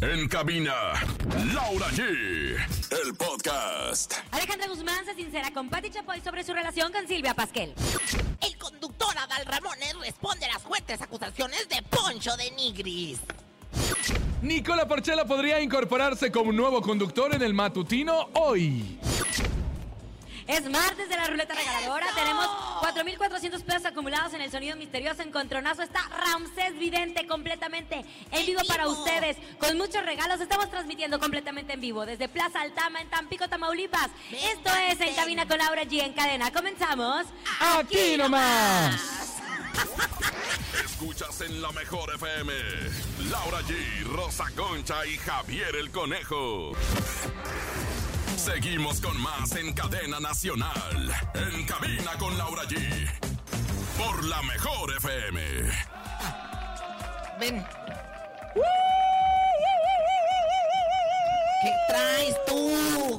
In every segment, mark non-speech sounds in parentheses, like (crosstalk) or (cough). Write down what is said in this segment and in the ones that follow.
En cabina, Laura G. El podcast. Alejandra Guzmán se sincera con Patti Chapoy sobre su relación con Silvia Pasquel. El conductor Adal Ramones responde a las fuertes acusaciones de Poncho de Nigris. Nicola Porchela podría incorporarse como nuevo conductor en el matutino hoy. Es martes de la ruleta regaladora. Tenemos 4.400 pesos acumulados en el sonido misterioso. Encontronazo está Ramsés Vidente completamente en vivo para ustedes. Con muchos regalos. Estamos transmitiendo completamente en vivo desde Plaza Altama en Tampico, Tamaulipas. Esto es En Cabina con Laura G en cadena. Comenzamos. Aquí nomás. (laughs) Escuchas en la mejor FM. Laura G, Rosa Concha y Javier el Conejo. Seguimos con más en cadena nacional. En cabina con Laura G. Por la mejor FM. Ven. ¿Qué traes tú?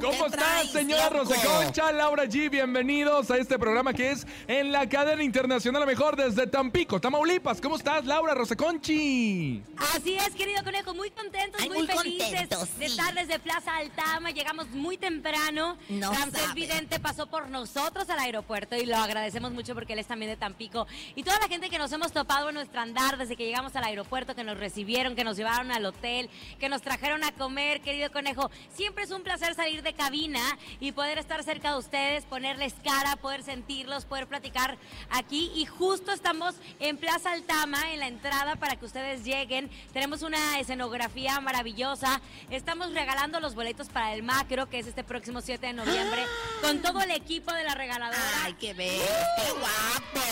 ¿Cómo ¿Qué estás, traes, señora loco? Rosa Concha, Laura G? Bienvenidos a este programa que es en la cadena internacional a mejor desde Tampico, Tamaulipas. ¿Cómo estás, Laura Rosa Conchi? Así es, querido conejo, muy contentos, Ay, muy, muy felices contentos, de sí. estar desde Plaza Altama. Llegamos muy temprano. No Ramsés. Vidente pasó por nosotros al aeropuerto y lo agradecemos mucho porque él es también de Tampico. Y toda la gente que nos hemos topado en nuestro andar desde que llegamos al aeropuerto, que nos recibieron, que nos llevaron al hotel, que nos trajeron a comer, querido conejo. Siempre es un placer salir de cabina y poder estar cerca de ustedes, ponerles cara, poder sentirlos, poder platicar aquí. Y justo estamos en Plaza Altama, en la entrada para que ustedes lleguen. Tenemos una escenografía maravillosa. Estamos regalando los boletos para el macro, que es este próximo 7 de noviembre, con todo el equipo de la regaladora. Ay, qué bello, qué guapo.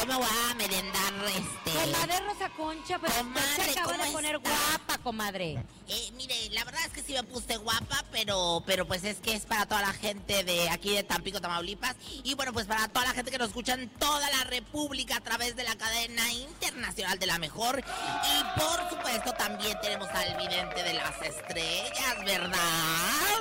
Yo me voy a merendar este. Comadre Rosa Concha, pero usted Comadre, se acaba de ¿cómo poner está? guapa, comadre. Eh, mire, la verdad es que sí me puse guapa, pero, pero pues es que es para toda la gente de aquí de Tampico, Tamaulipas. Y bueno, pues para toda la gente que nos escucha en toda la República a través de la cadena internacional de la mejor. Y por supuesto también tenemos al vidente de las estrellas, ¿verdad?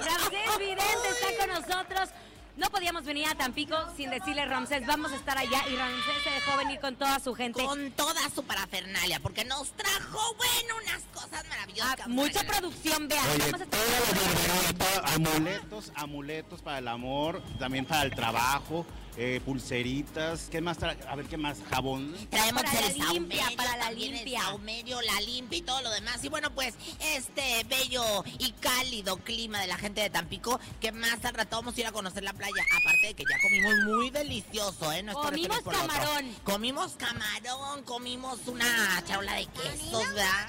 Ramsés Vidente está con nosotros. No podíamos venir a Tampico sin decirle, Ramsés, vamos a estar allá. Y Ramsés se dejó venir con toda su gente. Con toda su parafernalia, porque nos trajo, bueno, unas cosas maravillosas. Ah, mucha producción, vean. Oye, Vamos a estar- todo lo de regalo, todo, amuletos, amuletos para el amor, también para el trabajo, eh, pulseritas, ¿qué más? tra- A ver, ¿qué más? Jabón. Traemos Para la el limpia, saumerio, para la limpia. El saumerio, la limpia y todo lo demás. Y bueno, pues este bello y cálido clima de la gente de Tampico, que más al rato vamos a ir a conocer la playa. Aparte de que ya comimos muy delicioso, ¿eh? No Comimos otro. camarón. Comimos camarón, comimos una charola de quesos, ¿verdad?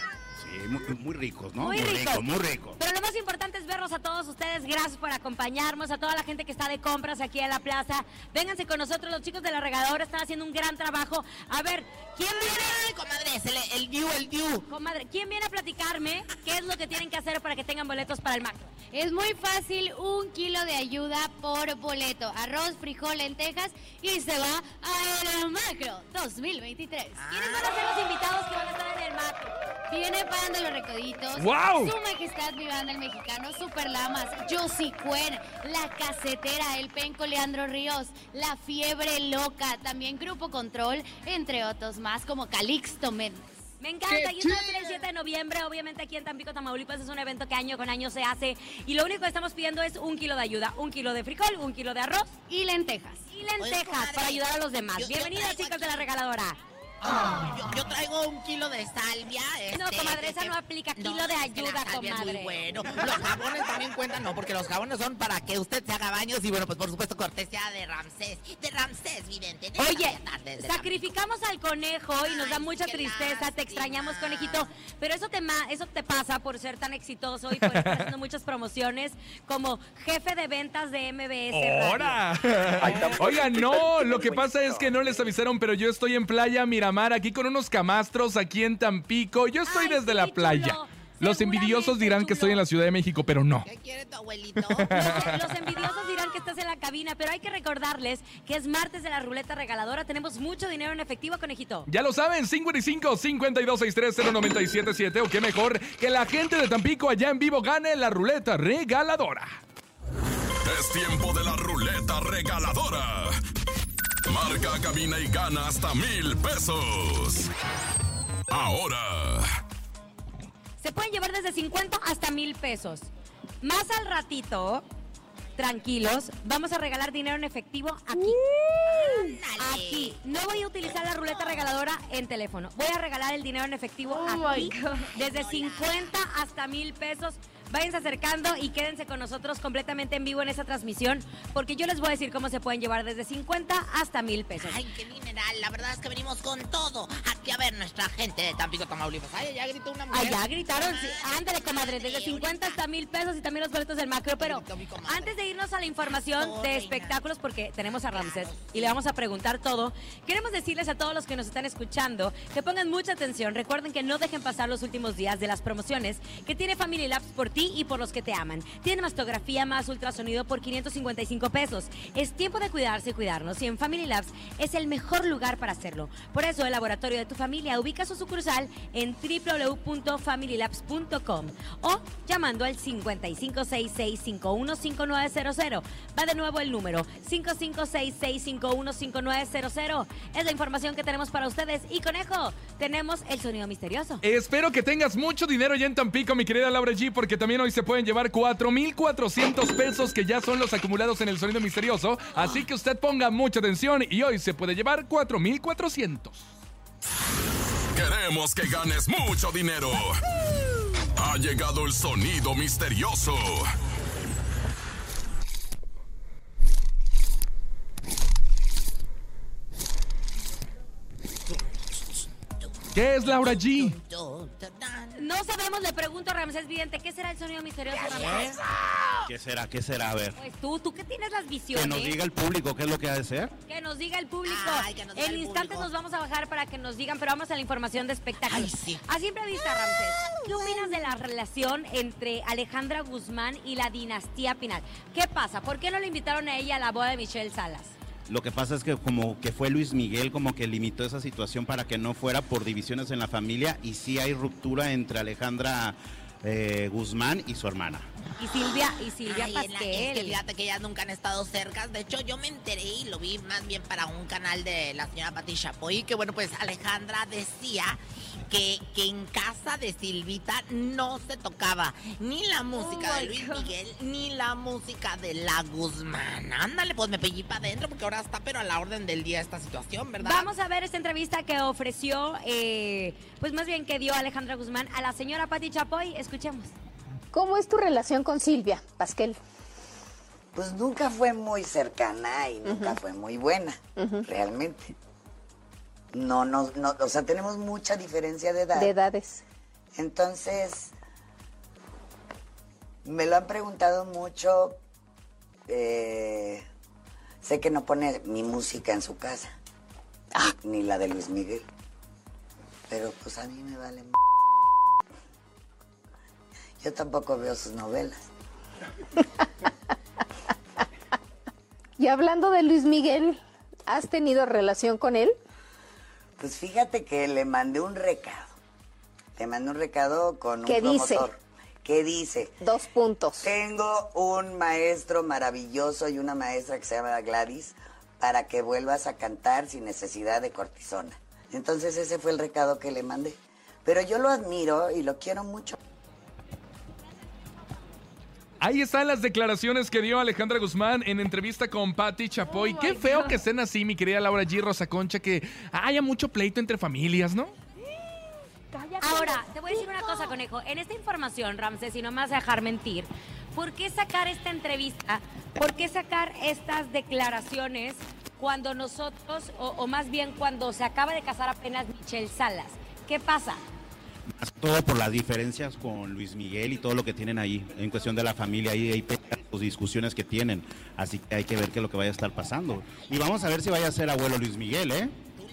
Sí, muy, muy ricos, ¿no? Muy ricos. rico, muy rico. Pero lo más importante es verlos a todos ustedes. Gracias por acompañarnos, a toda la gente que está de compras aquí en la plaza. Vénganse con nosotros, los chicos de la regadora están haciendo un gran trabajo. A ver, ¿quién viene? Ay, comadre, es el, el Diu, el Diu. Comadre, ¿quién viene a platicarme qué es lo que tienen que hacer para que tengan boletos para el macro? Es muy fácil, un kilo de ayuda por boleto. Arroz, frijol, lentejas y se va a el macro 2023. ¿Quiénes van a ser los invitados que van a estar en el macro? Viene Pan de los Recoditos, ¡Guau! Su Majestad mi banda el mexicano, Super Lamas, Josie Cuen, La Casetera, El Penco Leandro Ríos, La Fiebre Loca, también Grupo Control, entre otros más como Calixto Méndez. Me encanta, y el 7 de noviembre, obviamente aquí en Tampico, Tamaulipas, es un evento que año con año se hace y lo único que estamos pidiendo es un kilo de ayuda, un kilo de frijol, un kilo de arroz Y lentejas. y lentejas comadre, para ayudar a los demás. traigo chicos aquí- de la regaladora. Yo, yo traigo un kilo de salvia. No, este, comadre, esa que- no aplica. Kilo de es que la ayuda, salvia es comadre. muy bueno. Los jabones también cuentan, no, porque los jabones son para que usted se haga baños y bueno, pues por supuesto cortesía de Ramsés. De Ramsés, vidente. de Oye, esta tarde de sacrificamos al conejo y nos da mucha tristeza, te extrañamos, conejito. Pero eso te, ma- eso te pasa por ser tan exitoso y por estar haciendo muchas promociones como jefe de ventas de MBS. ¡Hora! Oigan, no, lo que pasa es que no les avisaron, pero yo estoy en Playa Miramar, aquí con unos camastros, aquí en Tampico. Yo estoy Ay, desde sí, la playa. chulo. Los envidiosos dirán que estoy en la Ciudad de México, pero no. ¿Qué quiere tu abuelito? Los, (laughs) los envidiosos dirán que estás en la cabina, pero hay que recordarles que es martes de la ruleta regaladora. Tenemos mucho dinero en efectivo, conejito. Ya lo saben, 55 52 63 0977 o qué mejor que la gente de Tampico allá en vivo gane la ruleta regaladora. Es tiempo de la ruleta regaladora. Marca, cabina y gana hasta mil pesos. Ahora, Se pueden llevar desde 50 hasta mil pesos. Más al ratito, tranquilos, vamos a regalar dinero en efectivo aquí. Aquí. No voy a utilizar la ruleta regaladora en teléfono. Voy a regalar el dinero en efectivo Oh aquí. my God. Desde 50 hasta mil pesos. Váyanse acercando y quédense con nosotros completamente en vivo en esta transmisión, porque yo les voy a decir cómo se pueden llevar desde 50 hasta mil pesos. Ay, qué mineral. La verdad es que venimos con todo. Aquí a ver nuestra gente de Tampico, Tamaulipas. Ay, ya gritó una mujer. Allá gritaron, sí. Ay, ándale, comadre, desde sí, 50 hasta mil pesos y también los boletos del macro. Pero antes de irnos a la información de espectáculos, porque tenemos a Ramses y le vamos a preguntar todo, queremos decirles a todos los que nos están escuchando que pongan mucha atención. Recuerden que no dejen pasar los últimos días de las promociones que tiene Family Labs por ti y por los que te aman. Tienen mastografía más ultrasonido por 555 pesos. Es tiempo de cuidarse y cuidarnos y en Family Labs es el mejor lugar para hacerlo. Por eso el laboratorio de tu familia ubica su sucursal en www.familylabs.com o llamando al 5566515900. Va de nuevo el número 5566515900. Es la información que tenemos para ustedes y conejo, tenemos el sonido misterioso. Espero que tengas mucho dinero ya en Tampico, mi querida Laura G, porque también hoy se pueden llevar 4,400 pesos que ya son los acumulados en el sonido misterioso. Así que usted ponga mucha atención y hoy se puede llevar 4,400. Queremos que ganes mucho dinero. Ha llegado el sonido misterioso. ¿Qué es Laura G? No sabemos, le pregunto a Ramsés Vidente, ¿qué será el sonido misterioso, Ramsés? ¿Qué será? ¿Qué será? A ver. Pues tú, tú que tienes las Que visiones. nos diga el público qué es lo que ha de ser. Que nos diga el público. Ay, que nos diga en el instantes público. nos vamos a bajar para que nos digan, pero vamos a la información de espectáculos. Ay, sí. A simple vista, Ramsés, ¿qué opinas de la relación entre Alejandra Guzmán y la dinastía Pinal? ¿Qué pasa? ¿Por qué no le invitaron a ella a la boda de Michelle Salas? Lo que pasa es que como que fue Luis Miguel como que limitó esa situación para que no fuera por divisiones en la familia y sí hay ruptura entre Alejandra eh, Guzmán y su hermana. Y Silvia, y Silvia Ay, en la- es que fíjate que ellas nunca han estado cerca. De hecho, yo me enteré y lo vi más bien para un canal de la señora Pati Chapoy, que bueno, pues Alejandra decía que, que en casa de Silvita no se tocaba ni la música Oh de my Luis God. Miguel ni la música de la Guzmán. Ándale, pues me pellí para adentro porque ahora está pero a la orden del día esta situación, ¿verdad? Vamos a ver esta entrevista que ofreció, eh, pues más bien que dio Alejandra Guzmán a la señora Pati Chapoy. Escuchemos. ¿Cómo es tu relación con Silvia, Pasquel? Pues nunca fue muy cercana y nunca fue muy buena, realmente. No, no, no, o sea, tenemos mucha diferencia de edad. De edades. Entonces, me lo han preguntado mucho. eh, sé que no pone mi música en su casa, ni la de Luis Miguel. Pero pues a mí me vale. m- Yo tampoco veo sus novelas. (laughs) Y hablando de Luis Miguel, ¿has tenido relación con él? Pues fíjate que le mandé un recado. Le mandé un recado con un ¿Qué dice? promotor. ¿Qué dice? Dos puntos. Tengo un maestro maravilloso y una maestra que se llama Gladys para que vuelvas a cantar sin necesidad de cortisona. Entonces ese fue el recado que le mandé. Pero yo lo admiro y lo quiero mucho. Ahí están las declaraciones que dio Alejandra Guzmán en entrevista con Patti Chapoy. Oh Qué feo God. que estén así, mi querida Laura G. Rosa Concha, que haya mucho pleito entre familias, ¿no? Ahora, te voy a decir una cosa, conejo. En esta información, Ramsés, y no me vas a dejar mentir, ¿por qué sacar esta entrevista? ¿Por qué sacar estas declaraciones cuando nosotros, o, o más bien cuando se acaba de casar apenas Michelle Salas? ¿Qué pasa? Todo por las diferencias con Luis Miguel y todo lo que tienen ahí, en cuestión de la familia, ahí hay o discusiones que tienen, así que hay que ver qué es lo que vaya a estar pasando. Y vamos a ver si vaya a ser abuelo Luis Miguel, ¿eh?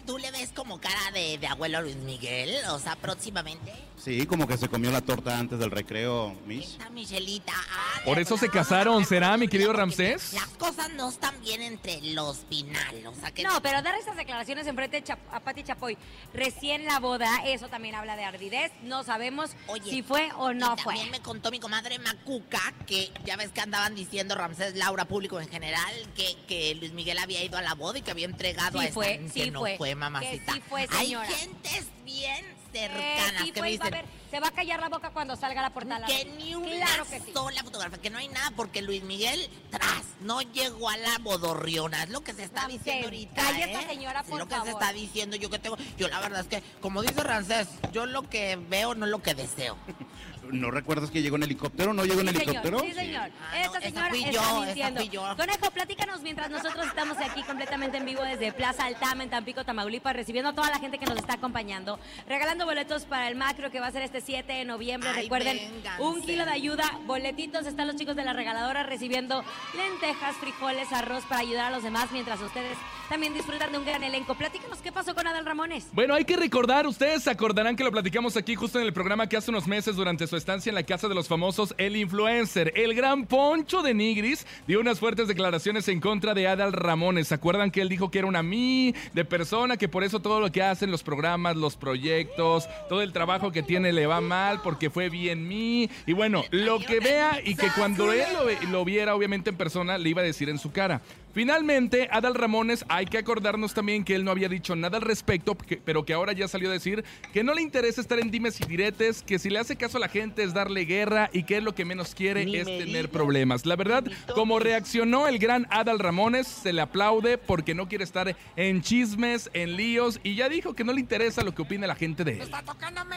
¿Tú, le ves como cara de, de abuelo Luis Miguel? O sea, próximamente. Sí, como que se comió la torta antes del recreo, Miss. Esta Michelita. ah, Por eso se casaron, ¿será, mi querido Ramsés? Las cosas no están bien entre los Pinal. O sea, que No, pero dar estas declaraciones enfrente de Chap- a Pati Chapoy recién la boda, eso también habla de ardidez. No sabemos Oye, si fue o no y fue. También me contó mi comadre Macuca que ya ves que andaban diciendo Ramsés Laura, público en general, que, que Luis Miguel había ido a la boda y que había entregado Sí a fue, esta- sí que no fue, fue, que mamacita. sí fue, Hay señora. gentes bien Eh, cercanas sí que fue, me iba a dicen, ver, se va a callar la boca cuando salga la portada. Que ni una Claro que sí. sola fotografía, que no hay nada, porque Luis Miguel, tras, no llegó a la bodorriona. Es lo que se está Ramsés, diciendo ahorita. calla ¿eh? esta señora, Es lo que se está diciendo. Yo que tengo. Yo la verdad es que, como dice Rancés, yo lo que veo no es lo que deseo. (laughs) ¿No recuerdas que llegó en helicóptero? ¿No llegó en Sí, helicóptero? señor, sí, señor. Ah, no, esta esa señora está yo, esa mintiendo. fui yo. Conejo, platícanos mientras nosotros estamos aquí completamente en vivo desde Plaza Altama en Tampico, Tamaulipas, recibiendo a toda la gente que nos está acompañando, regalando boletos para el macro que va a ser este 7 de noviembre. Ay, Recuerden, vénganse. un kilo de ayuda, boletitos, están los chicos de la regaladora recibiendo lentejas, frijoles, arroz para ayudar a los demás, mientras ustedes también disfrutan de un gran elenco. Platícanos qué pasó con Adal Ramones. Bueno, hay que recordar, ustedes se acordarán que lo platicamos aquí justo en el programa que hace unos meses durante su estancia en la casa de los famosos, el influencer, el gran Poncho de Nigris, dio unas fuertes declaraciones en contra de Adal Ramones. ¿Se acuerdan que él dijo que era una mí de persona, que por eso todo lo que hacen, los programas, los proyectos, todo el trabajo que tiene le va mal porque fue bien mí? Y bueno, lo que vea y que cuando él lo viera obviamente en persona, le iba a decir en su cara. Finalmente, Adal Ramones, hay que acordarnos también que él no había dicho nada al respecto, pero que ahora ya salió a decir que no le interesa estar en dimes y diretes, que si le hace caso a la gente es darle guerra y que él lo que menos quiere es tener problemas. La verdad, como reaccionó el gran Adal Ramones, se le aplaude porque no quiere estar en chismes, en líos y ya dijo que no le interesa lo que opine la gente de él. Está tocándome.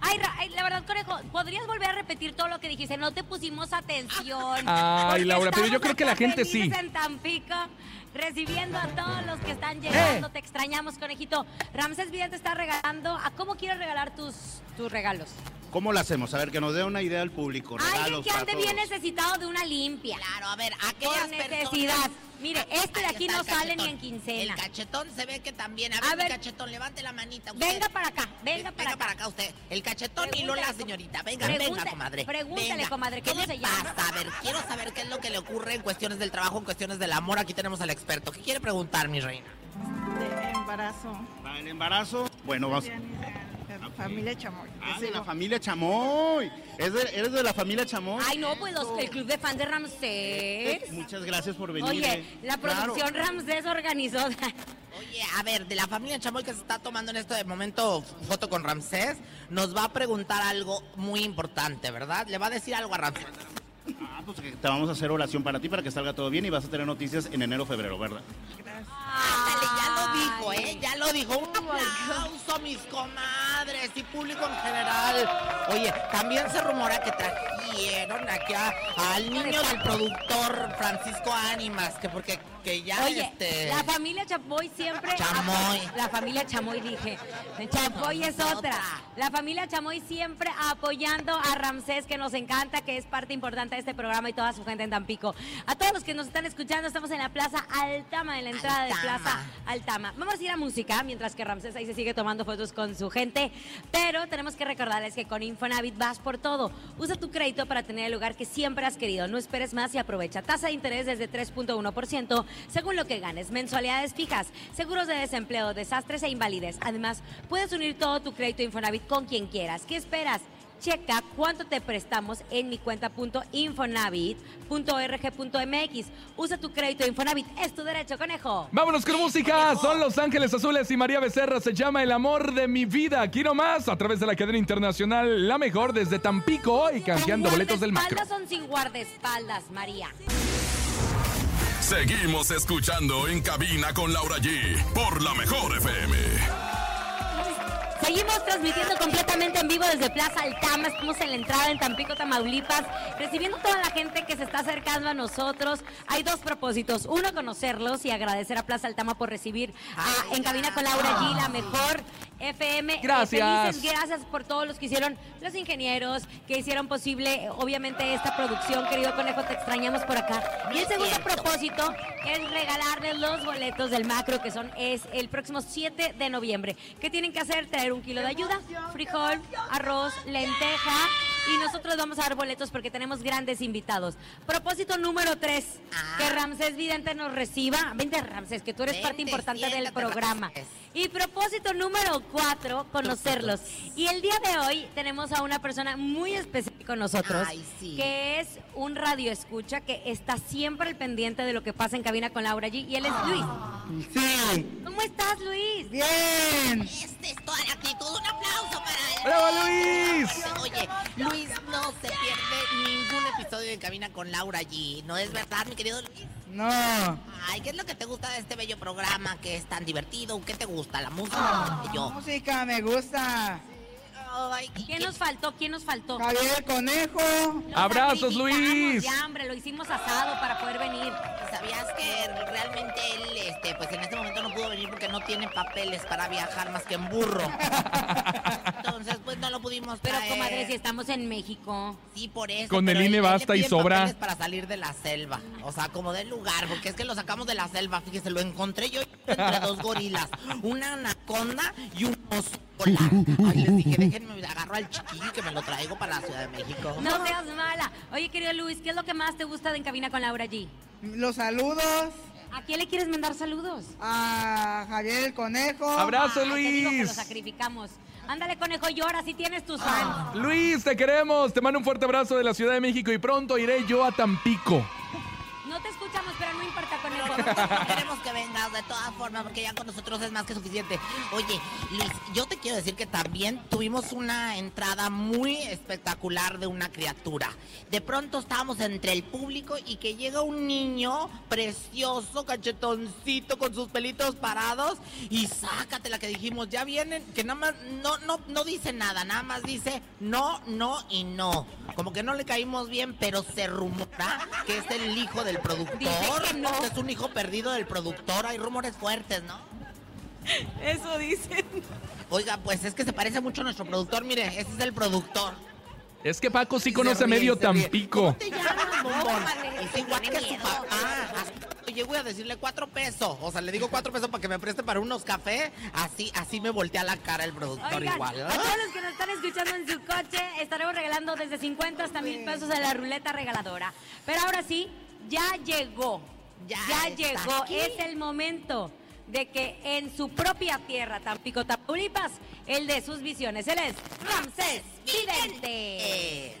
Ay, la verdad, Conejo, ¿podrías volver a repetir todo lo que dijiste? No te pusimos atención. (laughs) Ay, Laura, pero yo creo que la gente sí. en Tampico, recibiendo a todos los que están llegando. Eh. Te extrañamos, Conejito. Ramsés Vidal te está regalando. ¿A cómo quieres regalar tus, tus regalos? ¿Cómo lo hacemos? A ver, que nos dé una idea al público. Alguien Regalos que ande bien necesitado de una limpia. Claro, a ver, Por aquellas necesidad. personas- Mire, Ah, este de aquí no sale ni en quincena. El cachetón se ve que también. A A ver, ver. cachetón, levante la manita. Usted. Venga para acá, venga para Venga acá. para acá usted. El cachetón y no la Pregúntale, señorita. Venga, venga, comadre. pregúntale, Venga. comadre, ¿Qué ¿cómo le se llama? pasa? A ver, quiero saber qué es lo que le ocurre en cuestiones del trabajo, en cuestiones del amor. Aquí tenemos al experto. ¿Qué quiere preguntar, mi reina? de embarazo. Para el embarazo, bueno, vamos. Familia Chamoy. Ah, de la familia Chamoy. ¿Es de- ¿Eres de la familia Chamoy? Ay, no, pues los- el club de fans de Ramsés. Muchas gracias por venir. Oye, eh. la Claro. producción Ramsés organizó. Oye, a ver, de la familia Chamoy que se está tomando en este momento foto con Ramsés, nos va a preguntar algo muy importante, ¿verdad? Le va a decir algo a Ramsés. Ah, pues te vamos a hacer oración para ti para que salga todo bien y vas a tener noticias en enero febrero, ¿verdad? Lo dijo. ¿eh? Ya lo dijo. Un aplauso a mis comadres y público en general. Oye, también se rumora que trajeron aquí a- al niño del productor Francisco Ánimas, que porque que ya Oye, este... la familia Chamoy siempre. Chamoy. La familia Chamoy dije. Chamoy es otra. La familia Chamoy siempre apoyando a Ramsés, que nos encanta, que es parte importante de este programa y toda su gente en Tampico. A todos los que nos están escuchando, estamos en la Plaza Altama, en la entrada de Altama. Plaza Altama. Vamos a ir a música, mientras que Ramsés ahí se sigue tomando fotos con su gente. Pero tenemos que recordarles que con Infonavit vas por todo. Usa tu crédito para tener el lugar que siempre has querido. No esperes más y aprovecha. Tasa de interés desde 3.1% según lo que ganes. Mensualidades fijas, seguros de desempleo, desastres e invalidez. Además, puedes unir todo tu crédito Infonavit con quien quieras. ¿Qué esperas? Checa cuánto te prestamos en mi cuenta.infonavit.org.mx. Usa tu crédito Infonavit. Es tu derecho, conejo. Vámonos con música. Son Los Ángeles Azules y María Becerra. Se llama El amor de mi vida. Aquí nomás, a través de la cadena internacional La Mejor desde Tampico y canjeando ¿Con boletos del macro. son sin guardaespaldas, María? Seguimos escuchando en cabina con Laura G por la mejor FM. Seguimos transmitiendo completamente en vivo desde Plaza Altama. Estamos en la entrada en Tampico, Tamaulipas, recibiendo toda la gente que se está acercando a nosotros. Hay dos propósitos. Uno, conocerlos y agradecer a Plaza Altama por recibir a En Cabina con Laura G, la mejor FM. Eh, Gracias. felices, gracias por todos los que hicieron, los ingenieros, que hicieron posible, obviamente, esta producción. Querido Conejo, te extrañamos por acá. Y el segundo propósito es regalarles los boletos del macro, que son es el próximo 7 de noviembre. ¿Qué tienen que hacer? Traer un kilo de ayuda, frijol, arroz, lenteja. Y nosotros vamos a dar boletos porque tenemos grandes invitados. Propósito número 3, Ah. que Ramsés Vidente nos reciba. Vente, Ramsés, que tú eres parte importante del programa. Y propósito número cuatro, conocerlos. Y el día de hoy tenemos a una persona muy especial con nosotros, Ay, sí. que es un radio escucha que está siempre al pendiente de lo que pasa en cabina con Laura G. Y él es Luis. Sí, ¿Cómo estás, Luis? bien. Este es toda la actitud. Un aplauso para él. ¡Bravo, Luis! Oye, Luis no se pierde ningún episodio de Cabina con Laura G. ¿No es verdad, mi querido Luis? No, Ay, ¿qué es lo que te gusta de este bello programa que es tan divertido? ¿Qué te gusta? ¿La música? Yo. música me gusta. Ay, ¿y ¿Quién qué- nos faltó? ¿Quién nos faltó? Javier Conejo. Abrazos, Luis. Ya, hombre, lo hicimos asado para poder venir. ¿Sabías que realmente él, este, pues en este momento no pudo venir porque no tiene papeles para viajar más que en burro? (laughs) Entonces, pues no lo pudimos Pero, traer. comadre, si estamos en México. Sí, por eso. Con el pero INE él- él le basta y sobra. para salir de la selva. O sea, como del lugar, porque es que lo sacamos de la selva. Fíjese, lo encontré yo entre dos gorilas. Una anaconda y un oso polar. (laughs) Ay, les dije, déjenme, agarro al chiquillo que me lo traigo para la Ciudad de México. No seas mala. Oye, querido Luis, ¿qué es lo que más te gusta de En Cabina con Laura G? Los saludos ¿A quién le quieres mandar saludos? a Javier el Conejo. ¡Abrazo, Ay, te digo que lo Luis! sacrificamos. Ándale, conejo, llora si tienes tus fans. Luis, te queremos. Te mando un fuerte abrazo de la Ciudad de México y pronto iré yo a Tampico. Queremos que vengas de todas formas, porque ya con nosotros es más que suficiente. Oye, Luis, yo te quiero decir que también tuvimos una entrada muy espectacular de una criatura. De pronto estábamos entre el público y que llega un niño precioso, cachetoncito, con sus pelitos parados, y sácate la que dijimos, ya vienen, que nada más no, no, no dice nada, nada más dice no, no y no. Como que no le caímos bien, pero se rumora que es el hijo del productor. Dice que no. Es un hijo perdido del productor. Hay rumores fuertes, ¿no? Eso dicen. Oiga, pues es que se parece mucho a nuestro productor. Mire, ese es el productor. Es que Paco sí conoce ríe, medio. Tampico. ¿Cómo te llamas, bombón? Es igual que su papá. Llego a decirle cuatro pesos. O sea, le digo cuatro pesos para que me preste para unos cafés. Así, así me voltea la cara el productor Oigan, igual. a todos los que nos están escuchando en su coche, estaremos regalando desde 50 hasta mil pesos de la ruleta regaladora. Pero ahora sí, ya llegó. Ya llegó. aquí. Es el momento de que en su propia tierra, Tampico, Tamaulipas, el de sus visiones. Él es Ramsés Vidente.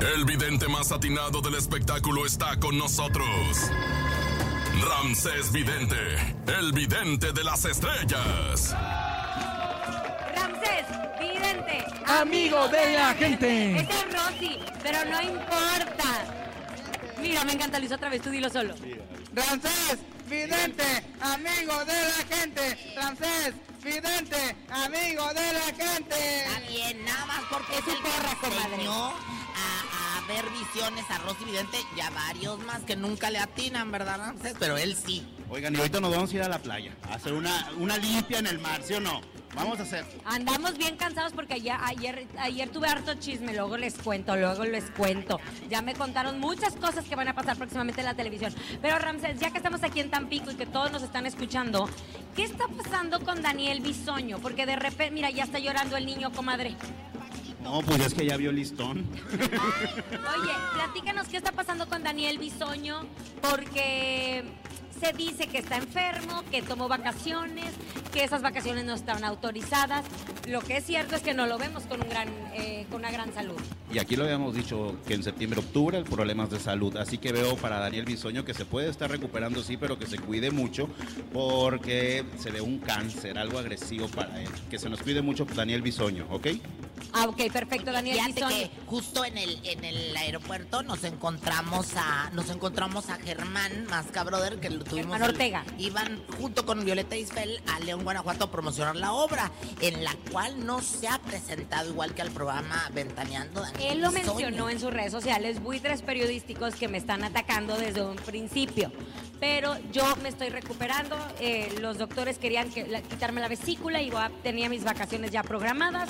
El vidente más atinado del espectáculo está con nosotros. Ramsés Vidente, el vidente de las estrellas. Ramsés Vidente. Amigo de la gente. Ese es Rosy, pero no importa. Mira, me encanta Luis otra vez, tú dilo solo. Ramsés, vidente, amigo de la gente. Ramsés, vidente, amigo de la gente. Está bien, nada más porque Es el porra, comadre. a, a ver visiones a Rosy Vidente y a varios más que nunca le atinan, ¿verdad, Ramsés? Pero él sí. Oigan, y ahorita nos vamos a ir a la playa, a hacer una, una limpia en el mar, ¿sí o no? Vamos a hacer. Andamos bien cansados porque ayer, ayer, ayer tuve harto chisme, luego les cuento, luego les cuento. Ya me contaron muchas cosas que van a pasar próximamente en la televisión. Pero Ramsés, ya que estamos aquí en Tampico y que todos nos están escuchando, ¿qué está pasando con Daniel Bisoño? Porque de repente, mira, ya está llorando el niño, comadre. No, pues es que ya vio listón. Oye, platícanos qué está pasando con Daniel Bisoño, porque se dice que está enfermo, que tomó vacaciones, que esas vacaciones no están autorizadas. Lo que es cierto es que no lo vemos con, un gran, eh, con una gran salud. Y aquí lo habíamos dicho que en septiembre, octubre, problemas de salud. Así que veo para Daniel Bisoño que se puede estar recuperando, sí, pero que se cuide mucho porque se ve un cáncer, algo agresivo para él. Que se nos cuide mucho Daniel Bisoño, ¿ok? Ah, ok, perfecto, Daniel Fíjate Bisoño. que justo en el, en el aeropuerto nos encontramos a nos encontramos a Germán Masca Brother que tuvimos el- Ortega. iban junto con Violeta Isfel a León Guanajuato a promocionar la obra en la cual no se ha presentado igual que al programa Ventaneando Daniel Él lo mencionó en sus redes sociales, buitres periodísticos que me están atacando desde un principio. Pero yo me estoy recuperando, eh, los doctores querían que, la- quitarme la vesícula y tenía mis vacaciones ya programadas.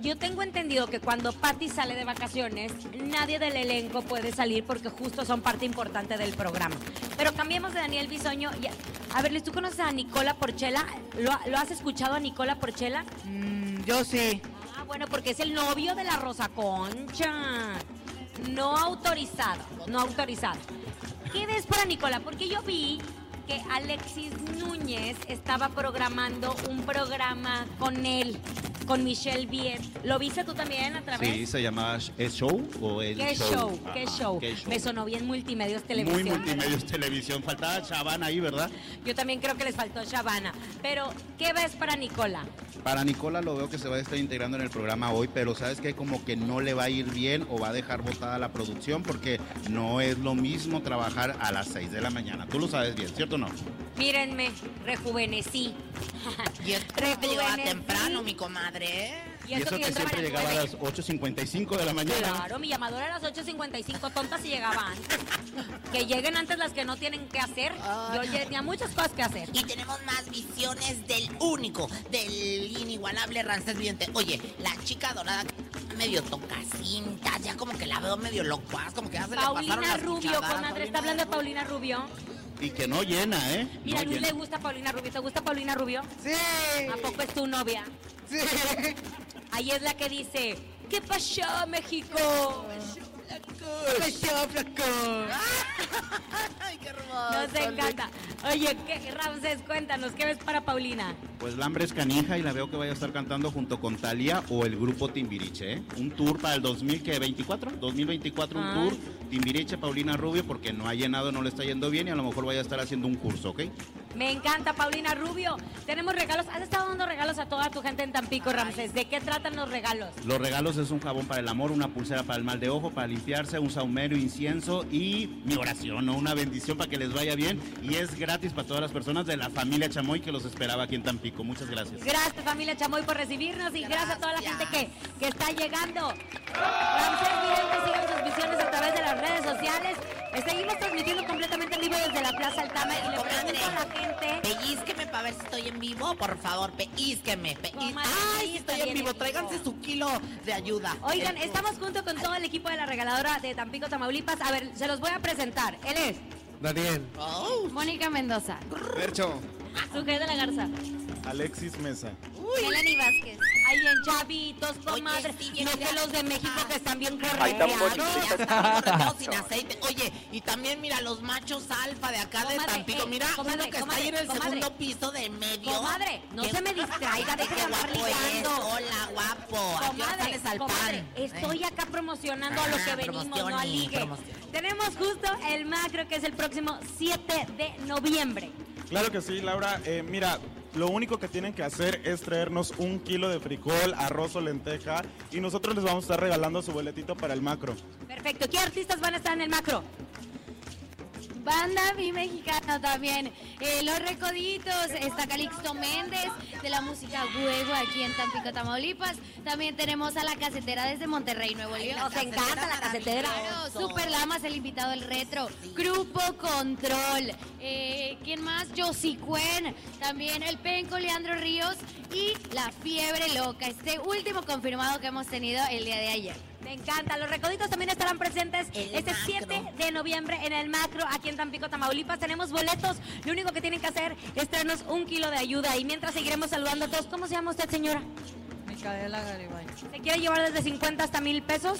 Yo tengo entendido que cuando Patty sale de vacaciones, nadie del elenco puede salir porque justo son parte importante del programa. Pero cambiemos de Daniel Bisoño. y a, a ver, ¿tú conoces a Nicola Porchela? ¿Lo, lo has escuchado a Nicola Porchela? Mm, yo sí. Ah, bueno, porque es el novio de la Rosa Concha. No autorizado, no autorizado. ¿Qué ves para Nicola? Porque yo vi que Alexis Núñez estaba programando un programa con él, con Michelle Viet. ¿Lo viste tú también a través? Sí, se llama ¿Es Show o el ¿Qué show? ¿Qué Ajá, show? ¿qué show? Me sonó bien multimedios Muy televisión. multimedios televisión. Faltaba Chavana ahí, ¿verdad? Yo también creo que les faltó Shabana. Pero, ¿qué ves para Nicola? Para Nicola lo veo que se va a estar integrando en el programa hoy, pero sabes que como que no le va a ir bien o va a dejar botada la producción porque no es lo mismo trabajar a las 6 de la mañana. Tú lo sabes bien, ¿cierto o no? Mírenme, rejuvenecí. Y (laughs) es que llegaba Rejuvenecí. temprano, mi comadre. ¿Eh? Y eso, que yo siempre las llegaba a las 8.55 de la mañana. Claro, mi llamadora era a las 8.55, tontas si llegaba antes. Que lleguen antes las que no tienen que hacer. Yo ya tenía muchas cosas que hacer. Y tenemos más visiones del único, del inigualable Ramsés Vidente. Oye, la chica dorada medio toca cintas, ya como que la veo medio locuaz, como que ya se le pasaron Paulina las Rubio, comadre, está hablando de Paulina Rubio. Y que no llena, ¿eh? Mira, a No Luis llena. le gusta Paulina Rubio. ¿Te gusta Paulina Rubio? Sí. ¿A poco es tu novia? Sí. Ahí es la que dice, ¿qué pasó, México? (laughs) Ay, qué hermoso. Nos encanta. Oye, ¿qué, Ramses, cuéntanos, ¿qué ves para Paulina? Pues la hambre es canija y la veo que vaya a estar cantando junto con Talia o el grupo Timbiriche, ¿eh? Un tour para el 2024, 2024 un Ay. tour Timbiriche, Paulina Rubio, porque no ha llenado, no le está yendo bien y a lo mejor vaya a estar haciendo un curso, ¿ok? Me encanta, Paulina Rubio. Tenemos regalos. Has estado dando regalos a toda tu gente en Tampico, Ramses. ¿De qué tratan los regalos? Los regalos es un jabón para el amor, una pulsera para el mal de ojo, para limpiarse, un saumerio, incienso y mi oración, ¿no? Una bendición para que les vaya bien y es gratis para todas las personas de la familia Chamoy que los esperaba aquí en Tampico. Muchas gracias. Gracias, familia Chamoy, por recibirnos y gracias, a toda la gente que, que está llegando. Ramsés Vidente, sigan sus visiones a través de las redes sociales. Seguimos transmitiendo completamente en vivo desde la Plaza Altama y le pregunto a la gente... Pellizqueme para ver si estoy en vivo, por favor, pellizqueme. Comadre, Ay, estoy en vivo. en Tráiganse su kilo de ayuda. Oigan, estamos junto con todo el equipo de la regaladora de Tampico, Tamaulipas. A ver, se los voy a presentar. Él es Daniel. oh, Mónica Mendoza. Percho. Sujer de la Garza. Alexis Mesa. Melanie Vázquez. Ahí bien chavitos, comadre. sí, no que los de México que están bien Ay, correteados. (laughs) Sin aceite. Oye, y también mira los machos alfa de acá de Tampico. eh, Mira, comadre, uno que está ahí en el comadre. segundo piso de medio. Comadre, no se me distraiga, deje de Qué andar guapo ligando. Hola, guapo. ¿A qué hora Comadre, sales al comadre, estoy Eh. acá promocionando a lo Ah, que venimos, no al ligue. Tenemos justo el macro que es el próximo 7 de noviembre. Claro que sí, Laura. Eh, mira, lo único que tienen que hacer es traernos un kilo de frijol, arroz o lenteja y nosotros les vamos a estar regalando su boletito para el macro. Perfecto. ¿Qué artistas van a estar en el macro? Banda Mi Mexicano también. Eh, Los Recoditos, está Calixto Méndez de la música Huevo aquí en Tampico, Tamaulipas. También tenemos a la casetera desde Monterrey, Nuevo León. Nos encanta la casetera. Claro, Super Lamas, el invitado del retro. Grupo Control. Eh, ¿Quién más? Josie Cuen. También el Penco, Leandro Ríos. Y La Fiebre Loca. Este último confirmado que hemos tenido el día de ayer. Me encanta. Los recoditos también estarán presentes El este macro. 7 de noviembre en el macro aquí en Tampico, Tamaulipas. Tenemos boletos. Lo único que tienen que hacer es traernos un kilo de ayuda. Y mientras seguiremos saludando a todos. ¿Cómo se llama usted, señora? Micaela Garibay. ¿Se quiere llevar desde 50 hasta mil pesos?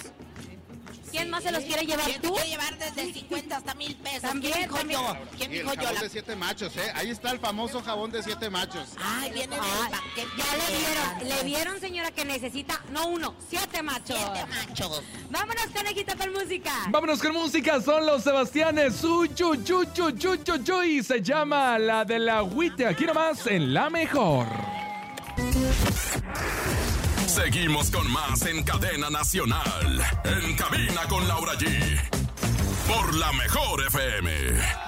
¿Quién más se los quiere llevar ¿Quién tú? quiere llevar desde 50 hasta mil pesos? También, ¿Quién dijo también. yo? ¿Quién Y el dijo yo? jabón La- de siete machos, ¿eh? Ahí está el famoso jabón de siete machos. Ay, viene del paquete. ya le vieron, le vieron, señora, que necesita, no uno, siete machos. Siete machos. Vámonos, conejita, con música. Vámonos con música, son los Sebastianes. Uy, chu, chu, chu, chu, chu, chu, y se llama la de la Huite. Aquí nomás en la mejor. Seguimos con más en cadena nacional. En cabina con Laura G. Por la mejor FM.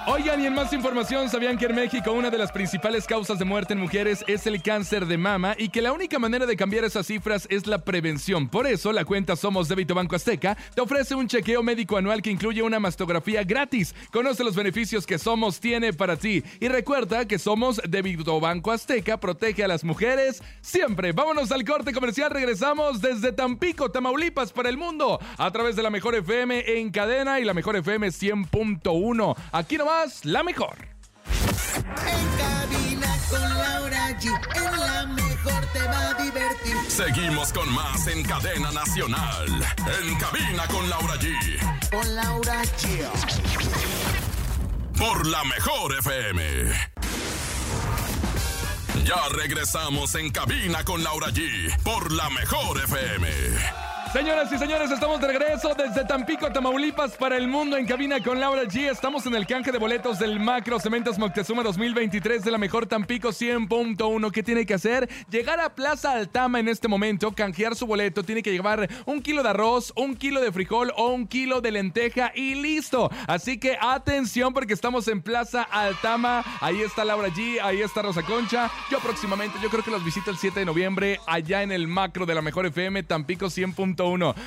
Oigan, y en más información, ¿sabían que en México una de las principales causas de muerte en mujeres es el cáncer de mama y que la única manera de cambiar esas cifras es la prevención? Por eso, la cuenta Somos Débito Banco Azteca te ofrece un chequeo médico anual que incluye una mastografía gratis. Conoce los beneficios que Somos tiene para ti. Y recuerda que Somos Débito Banco Azteca protege a las mujeres siempre. Vámonos al corte comercial. Regresamos desde Tampico, Tamaulipas, para el mundo a través de la Mejor FM en cadena y la Mejor FM 100.1. Aquí nomás, la mejor. En cabina con Laura G. En la mejor te va a divertir. Seguimos con más en cadena nacional. En cabina con Laura G. Con Laura G. por la mejor FM. Ya regresamos en cabina con Laura G por la mejor FM. Señoras y señores, estamos de regreso desde Tampico, Tamaulipas para el mundo en cabina con Laura G. Estamos en el canje de boletos del Macro Cementos Moctezuma 2023 de la mejor Tampico 100.1. ¿Qué tiene que hacer? Llegar a Plaza Altama en este momento, canjear su boleto. Tiene que llevar un kilo de arroz, un kilo de frijol o un kilo de lenteja y listo. Así que atención porque estamos en Plaza Altama. Ahí está Laura G, ahí está Rosa Concha. Yo próximamente, yo creo que los visito el 7 de noviembre allá en el Macro de la mejor FM Tampico 100.1.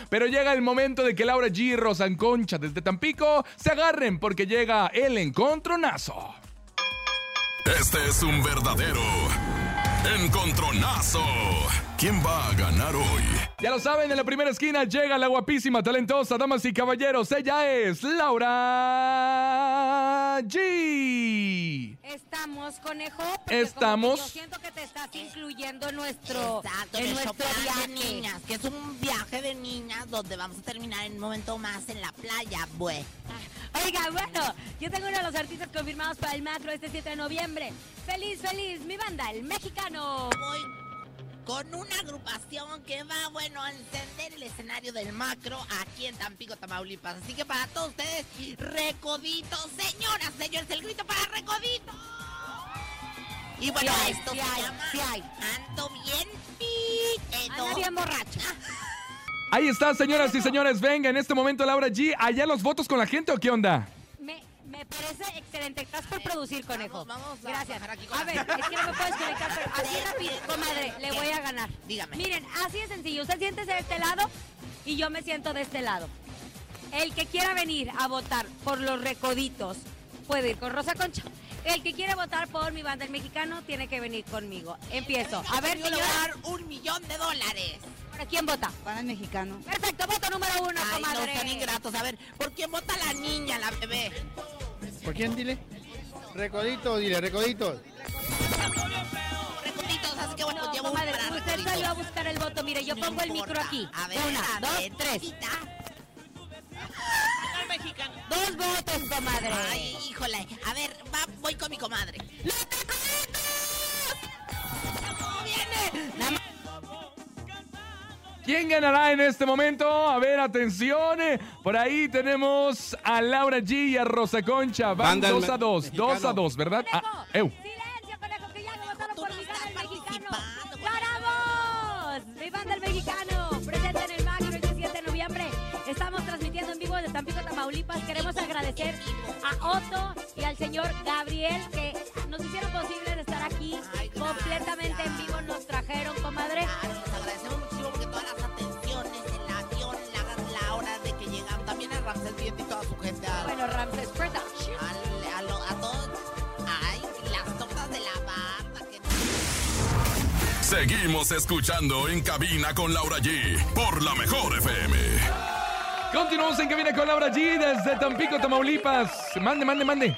Pero llega el momento de que Laura G y Rosa Concha desde Tampico se agarren porque llega el encontronazo. Este es un verdadero encontronazo. ¿Quién va a ganar hoy? Ya lo saben, en la primera esquina llega la guapísima, talentosa, damas y caballeros. Ella es Laura G. Estamos, conejo. Estamos. Yo siento que te estás incluyendo en nuestro, Exacto, en nuestro plan de viaje. niñas, que es un viaje de niñas donde vamos a terminar en un momento más en la playa, pues. Oiga, bueno, yo tengo uno de los artistas confirmados para el macro este 7 de noviembre. Feliz, feliz, mi banda, el mexicano. Voy con una agrupación que va, bueno, a encender el escenario del macro aquí en Tampico, Tamaulipas. Así que para todos ustedes, Recodito, señoras, señores, el grito para Recodito. Y bueno, Sí hay, esto sí se hay, llama sí hay. Ando bien. Anda bien borracho. Ahí está, señoras y señores. Venga, en este momento Laura G. ¿Allá los votos con la gente o qué onda? Me, parece excelente. Estás por producir, conejo. Vamos, vamos a Gracias. bajar aquí con A ver, es que no me puedes conectar, pero así (laughs) rápido, comadre, le voy a ganar. Dígame. Miren, así de sencillo. Usted siéntese de este lado y yo me siento de este lado. El que quiera venir a votar por los recoditos puede ir con Rosa Concha. El que quiere votar por mi banda el mexicano tiene que venir conmigo. Empiezo. A ver, Yo le voy señora. a dar un millón de dólares. ¿Para quién vota? Para el mexicano. Perfecto, voto número uno, Ay, no comadre. son ingratos. A ver, ¿por quién vota la niña, la bebé? ¿Por quién dile? Recodito, dile, recodito. Recoditos, así que bueno, No, llevo comadre, un para usted Recoditos. salió a buscar el voto. Mire, yo No pongo el micro aquí. A ver, Una, a dos, ver, tres. chiquita. Dos votos, comadre. Ay, híjole. A ver, va, voy con mi comadre. ¡Los ¡No viene! Nada más- ¿Quién ganará en este momento? A ver, atención. eh, Por ahí tenemos a Laura G y a Rosa Concha. Van Banda el 2 a me- 2. 2 a mexicano. 2, ¿verdad? Conejo, Ah, eu. silencio, conejo, que ya me votaron por no mi banda el mexicano. ¡Ganamos! Mi banda el mexicano, presente en el macro el 17 de noviembre. Estamos transmitiendo en vivo desde Tampico, Tamaulipas. Queremos agradecer a Otto y al señor Gabriel que nos hicieron posible de estar aquí Ay, completamente en vivo. Nos trajeron, comadre. Y toda su gente, a, Bueno, Ramses Production. al- a, lo- a todos, ay, las tortas de la banda, que Seguimos escuchando en cabina con Laura G por la mejor FM. Continuamos en cabina con Laura G desde Tampico, Tamaulipas. Mande, mande, mande.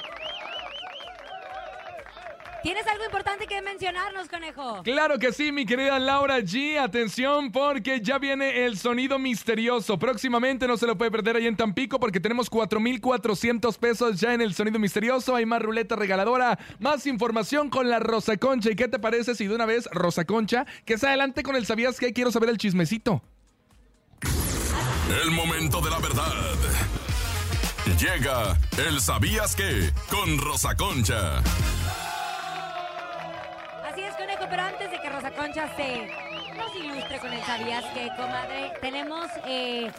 ¿Tienes algo importante que mencionarnos, conejo? Claro que sí, mi querida Laura G. Atención porque ya viene el sonido misterioso. Próximamente no se lo puede perder ahí en Tampico porque tenemos 4,400 pesos ya en el sonido misterioso. Hay más ruleta regaladora, más información con la Rosa Concha. ¿Y qué te parece si de una vez, Rosa Concha, que se adelante con el sabías que quiero saber el chismecito? El momento de la verdad. Llega el ¿Sabías qué? con Rosa Concha. Pero antes de que Rosa Concha se nos ilustre con el sabías que, comadre, tenemos, eh,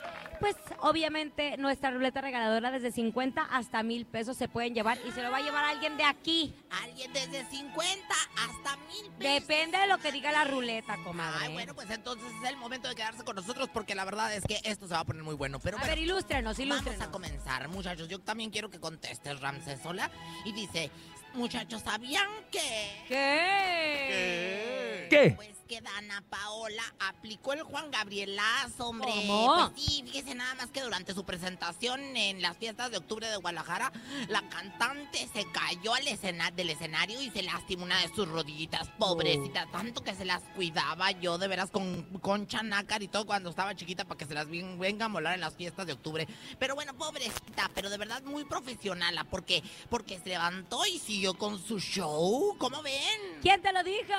pues, obviamente, nuestra ruleta regaladora desde 50 hasta mil pesos se pueden llevar y se lo va a llevar alguien de aquí. alguien desde 50 hasta 1000 pesos. Depende de lo que diga la ruleta, comadre. Ay, bueno, pues entonces es el momento de quedarse con nosotros porque la verdad es que esto se va a poner muy bueno. Pero a bueno, ver, ilústrenos, Vamos ilústrenos. a comenzar, muchachos. Yo también quiero que contestes, Ramses Sola. Y dice, muchachos, ¿sabían que...? ¿Qué? ¿Qué? Pues que Dana Paola aplicó el Juan Gabrielazo, hombre. ¿Cómo? Pues sí, fíjese nada más que durante su presentación en las fiestas de octubre de Guadalajara, la cantante se cayó al escena- del escenario y se lastimó una de sus rodillitas, pobrecita. Tanto que se las cuidaba yo, de veras, con concha nácar y todo cuando estaba chiquita para que se las ven- venga a molar en las fiestas de octubre. Pero bueno, pobrecita, pero de verdad muy profesional, porque, porque se levantó y siguió con su show. ¿Cómo ven? ¿Quién te lo dijo?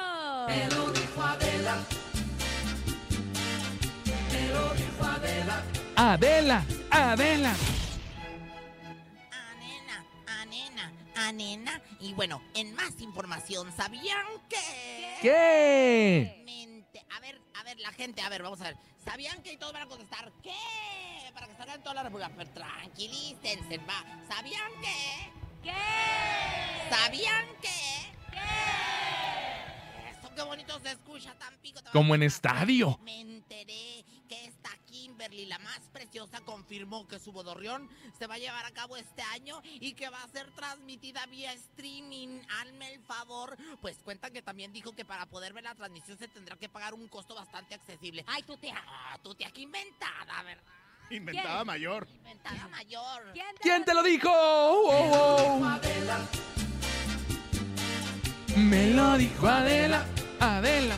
Me lo dijo Adela. Adela, Adela. Anena, anena, anena. Y bueno, en más información, ¿sabían que...? ¿Qué? Mente. A ver, a ver, la gente, a ver, vamos a ver. ¿Sabían que y todos van a contestar qué? Para que salgan toda la república. Pero tranquilícense, va. ¿Sabían que? ¿Qué? ¿Sabían que? Bonito se escucha, Tampico. Como en estadio. Me enteré que esta Kimberly, la más preciosa, confirmó que su bodorrión se va a llevar a cabo este año y que va a ser transmitida vía streaming. Hazme el favor. Pues cuentan que también dijo que para poder ver la transmisión se tendrá que pagar un costo bastante accesible. Ay, tu tía, ah, tu tía, qué inventada, ¿verdad? Inventada ¿Quién? mayor. Inventada mayor. ¿Quién te lo dijo? Oh, oh. Me lo dijo Adela, Adela, Adela.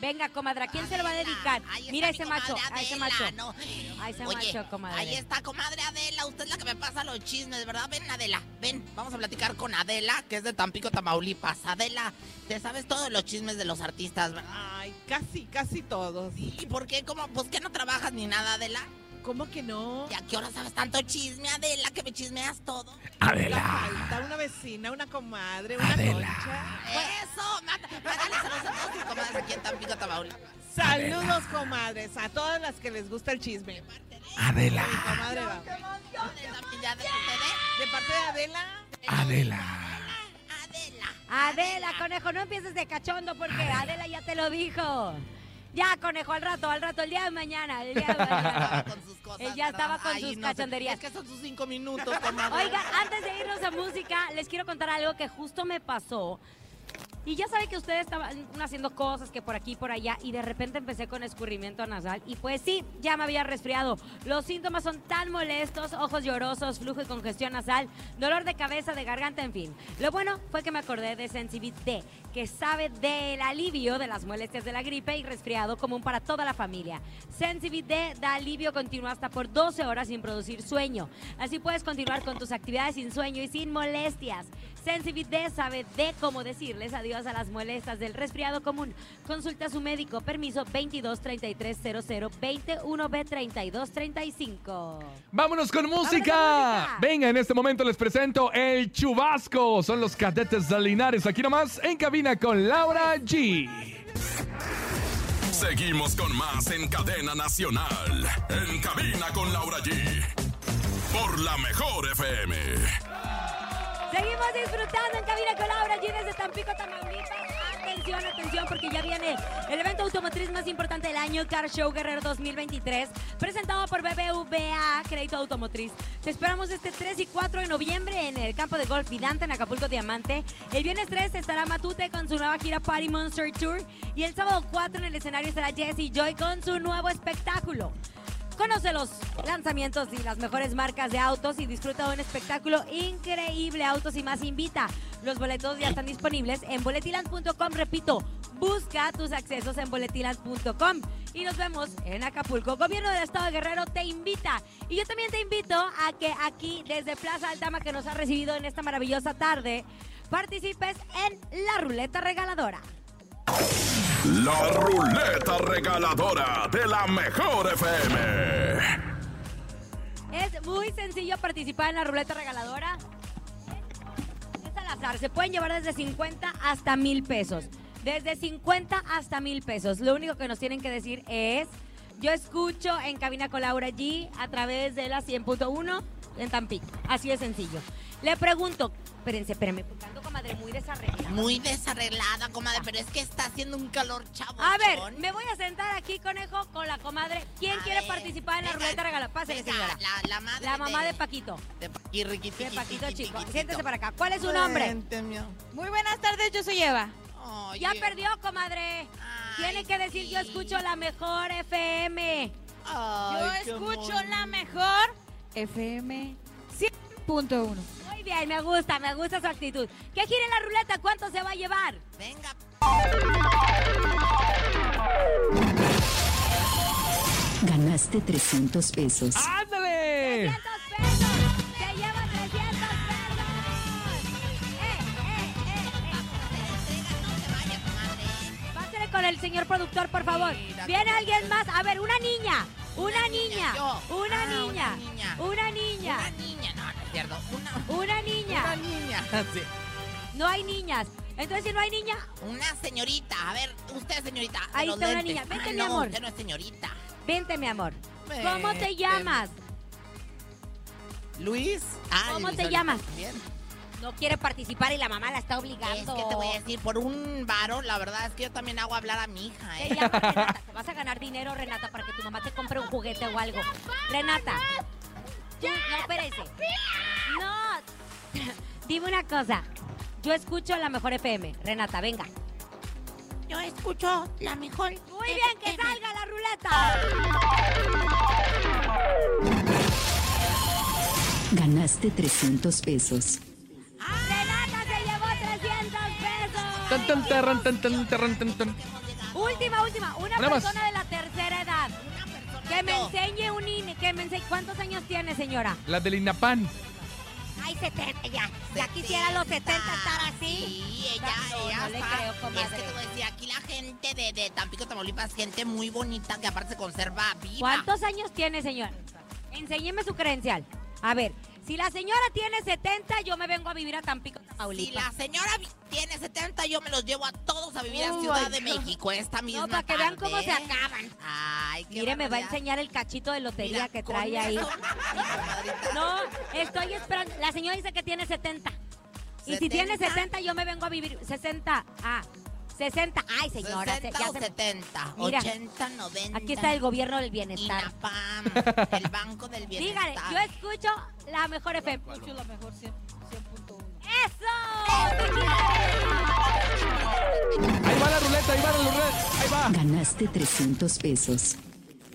Venga, comadre, ¿a quién se lo va a dedicar? Mira ese macho, a ese macho. ¿no? A ese Oye, macho, comadre. Ahí está, comadre Adela. Usted es la que me pasa los chismes, ¿verdad? Ven, Adela. Ven, vamos a platicar con Adela, que es de Tampico, Tamaulipas. Adela, te sabes todos los chismes de los artistas, ¿verdad? Ay, casi, casi todos. ¿Y por qué? ¿Cómo? ¿Pues que no trabajas ni nada, Adela? ¿Cómo que no? ¿Y a qué hora sabes tanto chisme, Adela, que me chismeas todo? Adela. Falta una vecina, una comadre, una concha. Eso, mata. Saludos a todos tus comadres aquí en Tampico, Tamaulipas. Saludos, comadres, a todas las que les gusta el chisme. Adela. Mi comadre va. ¿Ya de, De parte de Adela. Adela. Adela, conejo, no empieces de cachondo porque Adela ya te lo dijo. Ya, conejo, al rato, al rato, el día de mañana, el día de mañana. (laughs) con sus cosas. Él ya estaba con Ay, sus no sé, cachonderías. Es que son sus cinco minutos, comadre. Oiga, antes de irnos a música, les quiero contar algo que justo me pasó. Y ya sabe que ustedes estaban haciendo cosas que por aquí por allá y de repente empecé con escurrimiento nasal y pues sí, ya me había resfriado. Los síntomas son tan molestos, ojos llorosos, flujo y congestión nasal, dolor de cabeza, de garganta, en fin. Lo bueno fue que me acordé de Sensibit D, que sabe del alivio de las molestias de la gripe y resfriado común para toda la familia. Sensibit D da alivio continuo hasta por 12 horas sin producir sueño. Así puedes continuar con tus actividades sin sueño y sin molestias. Sensibit D sabe de cómo decirles adiós a las molestias del resfriado común. Consulta a su médico. Permiso 22 33 00 21 B 32 35. Vámonos con música. Venga, en este momento les presento el chubasco. Son los cadetes de Linares. Aquí nomás en cabina con Laura G. Seguimos con más en cadena nacional. En cabina con Laura G. Por la mejor FM. Seguimos disfrutando en cabina con Laura G desde Tampico, Tamaulipas. Atención, atención, porque ya viene el evento automotriz más importante del año, Car Show Guerrero 2023, presentado por BBVA Crédito Automotriz. Te esperamos este 3 y 4 de noviembre en el campo de golf Vidante en Acapulco Diamante. El viernes 3 estará Matute con su nueva gira Party Monster Tour. Y el sábado 4 en el escenario estará Jesse Joy con su nuevo espectáculo. Conoce los lanzamientos y las mejores marcas de autos y disfruta de un espectáculo increíble. Autos y más invita. Los boletos ya están disponibles en boletiland.com. Repito, busca tus accesos en boletiland.com. Y nos vemos en Acapulco. Gobierno del Estado de Guerrero te invita. Y yo también te invito a que aquí, desde Plaza Altama, que nos ha recibido en esta maravillosa tarde, participes en la ruleta regaladora. La ruleta regaladora de la mejor FM. Es muy sencillo participar en la ruleta regaladora. Es al azar. Se pueden llevar desde 50 hasta mil pesos. Desde 50 hasta mil pesos. Lo único que nos tienen que decir es: Yo escucho en cabina con Laura G a través de la 100.1 en Tampico. Así de sencillo. Le pregunto, espérense, espérenme, porque ando comadre muy desarreglada. Muy desarreglada, comadre, pero es que está haciendo un calor chavo. A ver, me voy a sentar aquí, conejo, con la comadre. ¿Quién A quiere ver, participar en la ruleta regaladora? Pásale, venga, señora. la- la madre La mamá de- de Paquito. De Paquito, De Paquito Chico. Siéntese para acá. ¿Cuál es su nombre? Muy buenas tardes, yo soy Eva. Ya perdió, comadre. Tiene que decir yo escucho la mejor FM. Yo escucho la mejor FM 100.1. Muy bien, me gusta, me gusta su actitud. ¿Qué quiere la ruleta? ¿Cuánto se va a llevar? Venga. Ganaste 300 pesos. ¡Ándale! 300 pesos. Se lleva 300 pesos. Eh, eh, eh, eh. Pásale con el señor productor, por favor. ¿Viene alguien más? A ver, una niña. Una niña. Una Ah, niña. una niña. Una niña. Es cierto. Una, Una niña. una niña. (laughs) Sí. No hay niñas. Entonces, si no hay niña, Una señorita. A ver, usted, señorita. Ahí está una niña. Vente, Ah, mi no, amor. Usted no es señorita. vente, mi amor. ¿Cómo te llamas? Luis. Ah, ¿Cómo te llamas? Bien. No quiere participar y la mamá la está Es obligando. que te voy a decir, por un varón, la verdad es que yo también hago hablar a mi hija, Te ¿eh? llama Renata. (laughs) Te vas a ganar dinero, Renata, para que tu mamá te compre un juguete o algo. Renata. Tú- no, espérese. No. (laughs) Dime una cosa. Yo escucho la mejor FM. Renata, venga. Yo escucho la mejor. Muy bien, que salga la ruleta. Ganaste 300 pesos. Renata se llevó 300 pesos. Tan, tan, tan. Última, última. Una Una más. persona de la tercera edad. Que me enseñe un INE. Que me enseñe. ¿Cuántos años tiene, señora? La del INAPAN. Ay, 70 ya. Ya quisiera los 70 estar así. Sí, ella, No, ella no le creo, comadre. Es que te voy a decir, aquí la gente de, de Tampico, Tamaulipas, gente muy bonita que aparte se conserva viva. ¿Cuántos años tiene, señora? Enséñeme su credencial. A ver, si la señora tiene 70, yo me vengo a vivir a Tampico, Si Tamaulipas. la señora tiene 70, yo me los llevo a todos a vivir a Oh, Ciudad my de. México esta misma No, para que vean cómo se tarde. acaban. Ay, qué Mire, me va a enseñar el cachito de lotería Mira, que trae ahí. eso. No, estoy esperando. La señora dice que tiene 70. Y si 70. tiene 70, yo me vengo a vivir 60. Ah, 60. Ay, señora. se- 60 ya o se- 70, Mira, 80, 90. Aquí está el gobierno del bienestar. INAPAM, (laughs) el Banco del Dígale, Bienestar. yo escucho la mejor FM. Escucho la mejor 100 100.1. ¡Eso! Ahí va la ruleta, ahí va la ruleta. Ahí va. Ganaste 300 pesos.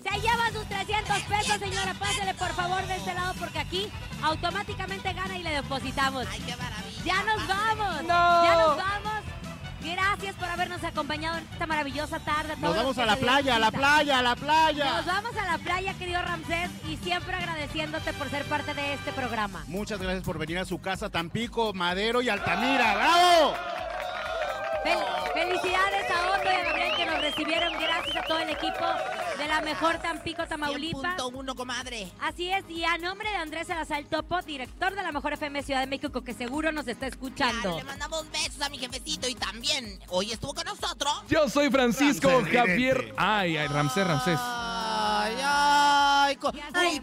Se lleva sus 300 pesos, señora. Pásele por favor de este lado porque aquí automáticamente gana y le depositamos. Ay, qué maravilla. Ya nos vamos. No. Ya nos vamos. Gracias por habernos acompañado en esta maravillosa tarde. Nos vamos a la playa, a la playa, a la playa. Nos vamos a la playa, querido Ramsés, y siempre agradeciéndote por ser parte de este programa. Muchas gracias por venir a su casa, Tampico, Madero y Altamira. ¡Bravo! Fel- felicidades a Otto y a Gabriel que recibieron. Gracias a todo el equipo de la mejor Tampico, Tamaulipas. 100.1, comadre. Así es, y a nombre de Andrés Salazar Topo, director de la Mejor FM Ciudad de México, que seguro nos está escuchando. Claro, le mandamos besos a mi jefecito y también hoy estuvo con nosotros. Yo soy Francisco Ramsés, Javier. Ay, ay, Ramsés, Ramsés. Ay, ay, Ay.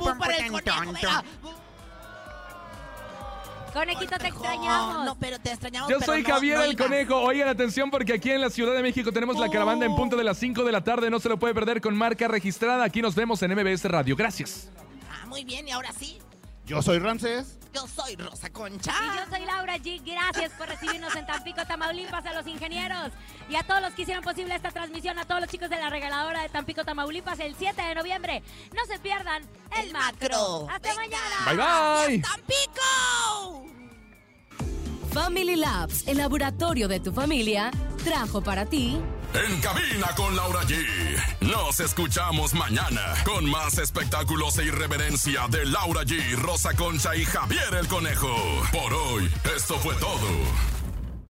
Conejito, te Oh, extrañamos. no, pero te extrañamos. Yo pero soy no- Javier no el. Conejo. Oigan, atención porque aquí en la Ciudad de México tenemos la caravana en punto de las 5 de la tarde. No se lo puede perder con marca registrada. Aquí nos vemos en MBS Radio. Gracias. Ah, muy bien, y ahora sí, Yo soy Ramsés. Yo soy Rosa Concha. Y yo soy Laura G. Gracias por recibirnos en Tampico, Tamaulipas, a los ingenieros y a todos los que hicieron posible esta transmisión, a todos los chicos de la regaladora de Tampico, Tamaulipas, el 7 de noviembre. No se pierdan el, El macro. macro. Hasta Venga. mañana. Bye, bye. ¡Tampico! Family Labs, el laboratorio de tu familia, trajo para ti En cabina con Laura G. Nos escuchamos mañana con más espectáculos e irreverencia de Laura G, Rosa Concha y Javier el Conejo. Por hoy, esto fue todo.